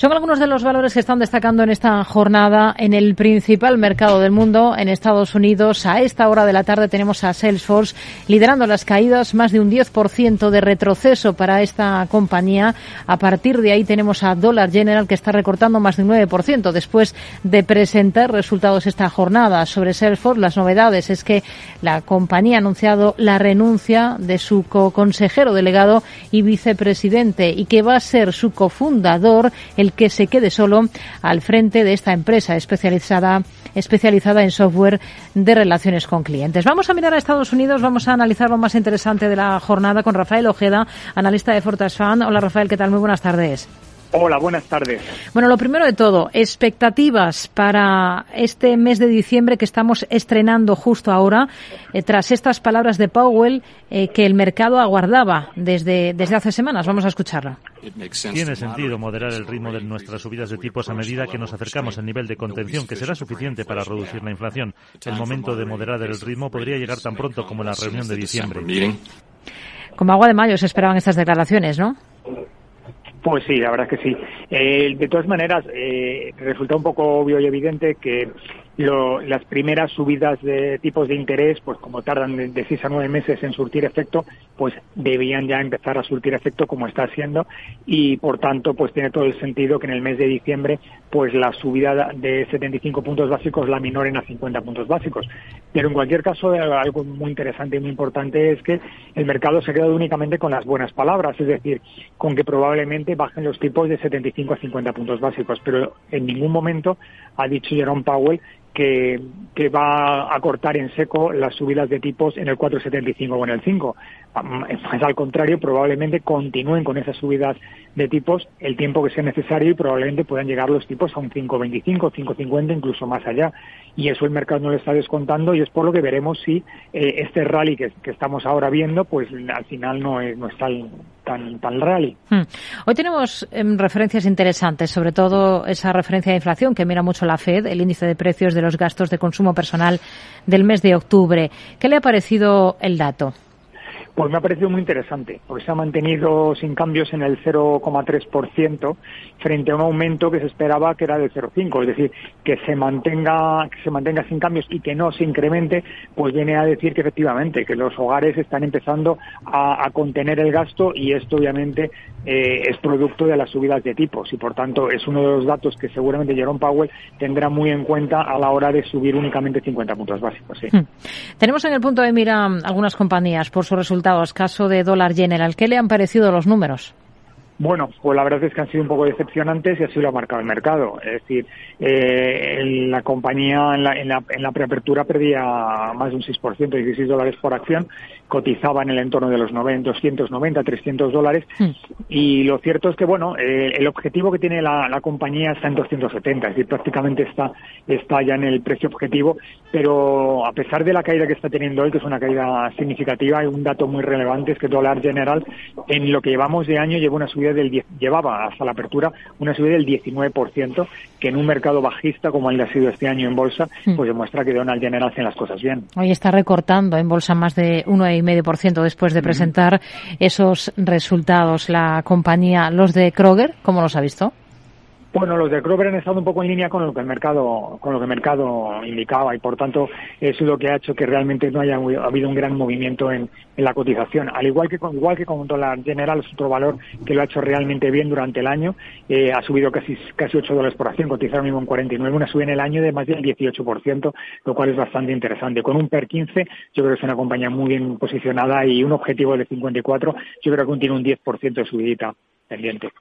Son algunos de los valores que están destacando en esta jornada en el principal mercado del mundo, en Estados Unidos. A esta hora de la tarde tenemos a Salesforce liderando las caídas, más de un 10% de retroceso para esta compañía. A partir de ahí tenemos a Dollar General que está recortando más de un 9% después de presentar resultados esta jornada. Sobre Salesforce, las novedades es que la compañía ha anunciado la renuncia de su co-consejero delegado y vicepresidente y que va a ser su cofundador, el que se quede solo al frente de esta empresa especializada especializada en software de relaciones con clientes. Vamos a mirar a Estados Unidos, vamos a analizar lo más interesante de la jornada con Rafael Ojeda, analista de Fortas Fan. Hola Rafael, ¿qué tal? Muy buenas tardes. Hola, buenas tardes. Bueno, lo primero de todo, expectativas para este mes de diciembre que estamos estrenando justo ahora, eh, tras estas palabras de Powell eh, que el mercado aguardaba desde, desde hace semanas. Vamos a escucharla. Tiene sentido moderar el ritmo de nuestras subidas de tipos a medida que nos acercamos al nivel de contención que será suficiente para reducir la inflación. El momento de moderar el ritmo podría llegar tan pronto como la reunión de diciembre. Como agua de mayo se esperaban estas declaraciones, ¿no? Pues sí, la verdad es que sí. Eh, de todas maneras, eh, resulta un poco obvio y evidente que lo, las primeras subidas de tipos de interés, pues como tardan de, de, seis a nueve meses en surtir efecto, pues debían ya empezar a surtir efecto como está haciendo y por tanto pues tiene todo el sentido que en el mes de diciembre pues la subida de 75 puntos básicos la minoren a 50 puntos básicos. Pero en cualquier caso algo muy interesante y muy importante es que el mercado se ha quedado únicamente con las buenas palabras, es decir, con que probablemente bajen los tipos de 75 a 50 puntos básicos, pero en ningún momento ha dicho Jerome Powell que, va a cortar en seco las subidas de tipos en el 4,75 o en el 5. Más al contrario, probablemente continúen con esas subidas de tipos el tiempo que sea necesario y probablemente puedan llegar los tipos a un 5,25, 5,50, incluso más allá. Y eso el mercado no lo está descontando y es por lo que veremos si eh, este rally que, que, estamos ahora viendo, pues al final no es, no es tan, Hmm. Hoy tenemos eh, referencias interesantes, sobre todo esa referencia de inflación que mira mucho la Fed, el índice de precios de los gastos de consumo personal del mes de octubre. ¿Qué le ha parecido el dato? Pues me ha parecido muy interesante, porque se ha mantenido sin cambios en el 0,3% frente a un aumento que se esperaba que era del 0,5, es decir, que se mantenga que se mantenga sin cambios y que no se incremente, pues viene a decir que efectivamente que los hogares están empezando a, contener el gasto y esto obviamente eh, es producto de las subidas de tipos y por tanto es uno de los datos que seguramente Jerome Powell tendrá muy en cuenta a la hora de subir únicamente 50 puntos básicos. Hmm. Tenemos en el punto de mira algunas compañías por sus resultados, caso de Dollar General. ¿Qué le han parecido los números? Bueno, pues la verdad es que han sido un poco decepcionantes y así lo ha marcado el mercado. Es decir, eh, la compañía en la, en, la, en la preapertura perdía más de un 6%, 16 dólares por acción, cotizaba en el entorno de los 90, 290, 300 dólares. Mm. Y lo cierto es que, bueno, eh, el objetivo que tiene la, la, compañía está en 270, es decir, prácticamente está, está ya en el precio objetivo, pero a pesar de la caída que está teniendo hoy, que es una caída significativa, hay un dato muy relevante, es que Dólar General, en lo que llevamos de año, lleva una subida del 10, llevaba hasta la apertura una subida del 19%, que en un mercado bajista como el que ha sido este año en bolsa, mm. pues demuestra que Donald General hace las cosas bien. Hoy está recortando en bolsa más de 1,5% después de presentar mm. esos resultados. La compañía, los de Kroger, ¿cómo los ha visto? Bueno, los de Kroger han estado un poco en línea con lo que el mercado, con lo que el mercado indicaba y por tanto es lo que ha hecho que realmente no haya habido un gran movimiento en, la cotización. Al igual que con, igual que con general es otro valor que lo ha hecho realmente bien durante el año, eh, ha subido casi casi 8 dólares por acción, cotizaron mismo en 49, una subida en el año de más del 18%, lo cual es bastante interesante. Con un PER 15, yo creo que es una compañía muy bien posicionada y un objetivo de 54, yo creo que aún tiene un 10% de subidita pendiente.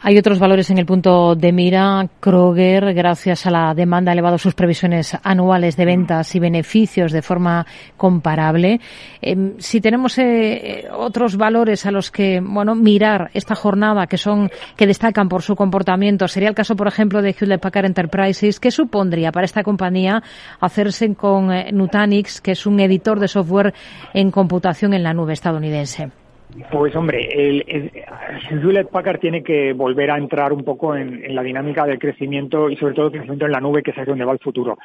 Hay otros valores en el punto de mira. Kroger, gracias a la demanda, ha elevado sus previsiones anuales de ventas y beneficios de forma comparable. Eh, si tenemos eh, otros valores a los que, bueno, mirar esta jornada que son, que destacan por su comportamiento, sería el caso, por ejemplo, de Hewlett Packard Enterprises. ¿Qué supondría para esta compañía hacerse con eh, Nutanix, que es un editor de software en computación en la nube estadounidense? Pues hombre, el, el, Hewlett Packard tiene que volver a entrar un poco en, la dinámica del crecimiento y sobre todo el crecimiento en la nube, que es donde va el futuro.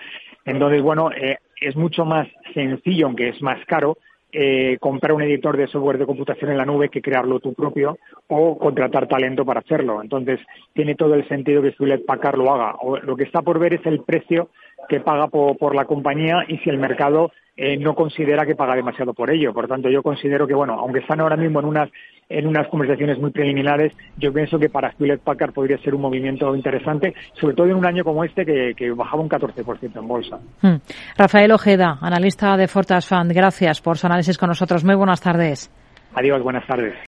Entonces, bueno, eh, es mucho más sencillo, aunque es más caro, eh, comprar un editor de software de computación en la nube que crearlo tú propio o contratar talento para hacerlo. Entonces, tiene todo el sentido que Hewlett Packard lo haga. O, lo que está por ver es el precio que paga por, la compañía y si el mercado eh, no considera que paga demasiado por ello. Por tanto, yo considero que, bueno, aunque están ahora mismo en unas en unas conversaciones muy preliminares, yo pienso que para Hewlett Packard podría ser un movimiento interesante, sobre todo en un año como este que, bajaba un 14% en bolsa. Hmm. Rafael Ojeda, analista de Fortas Fund, gracias por su análisis con nosotros. Muy buenas tardes. Adiós, buenas tardes.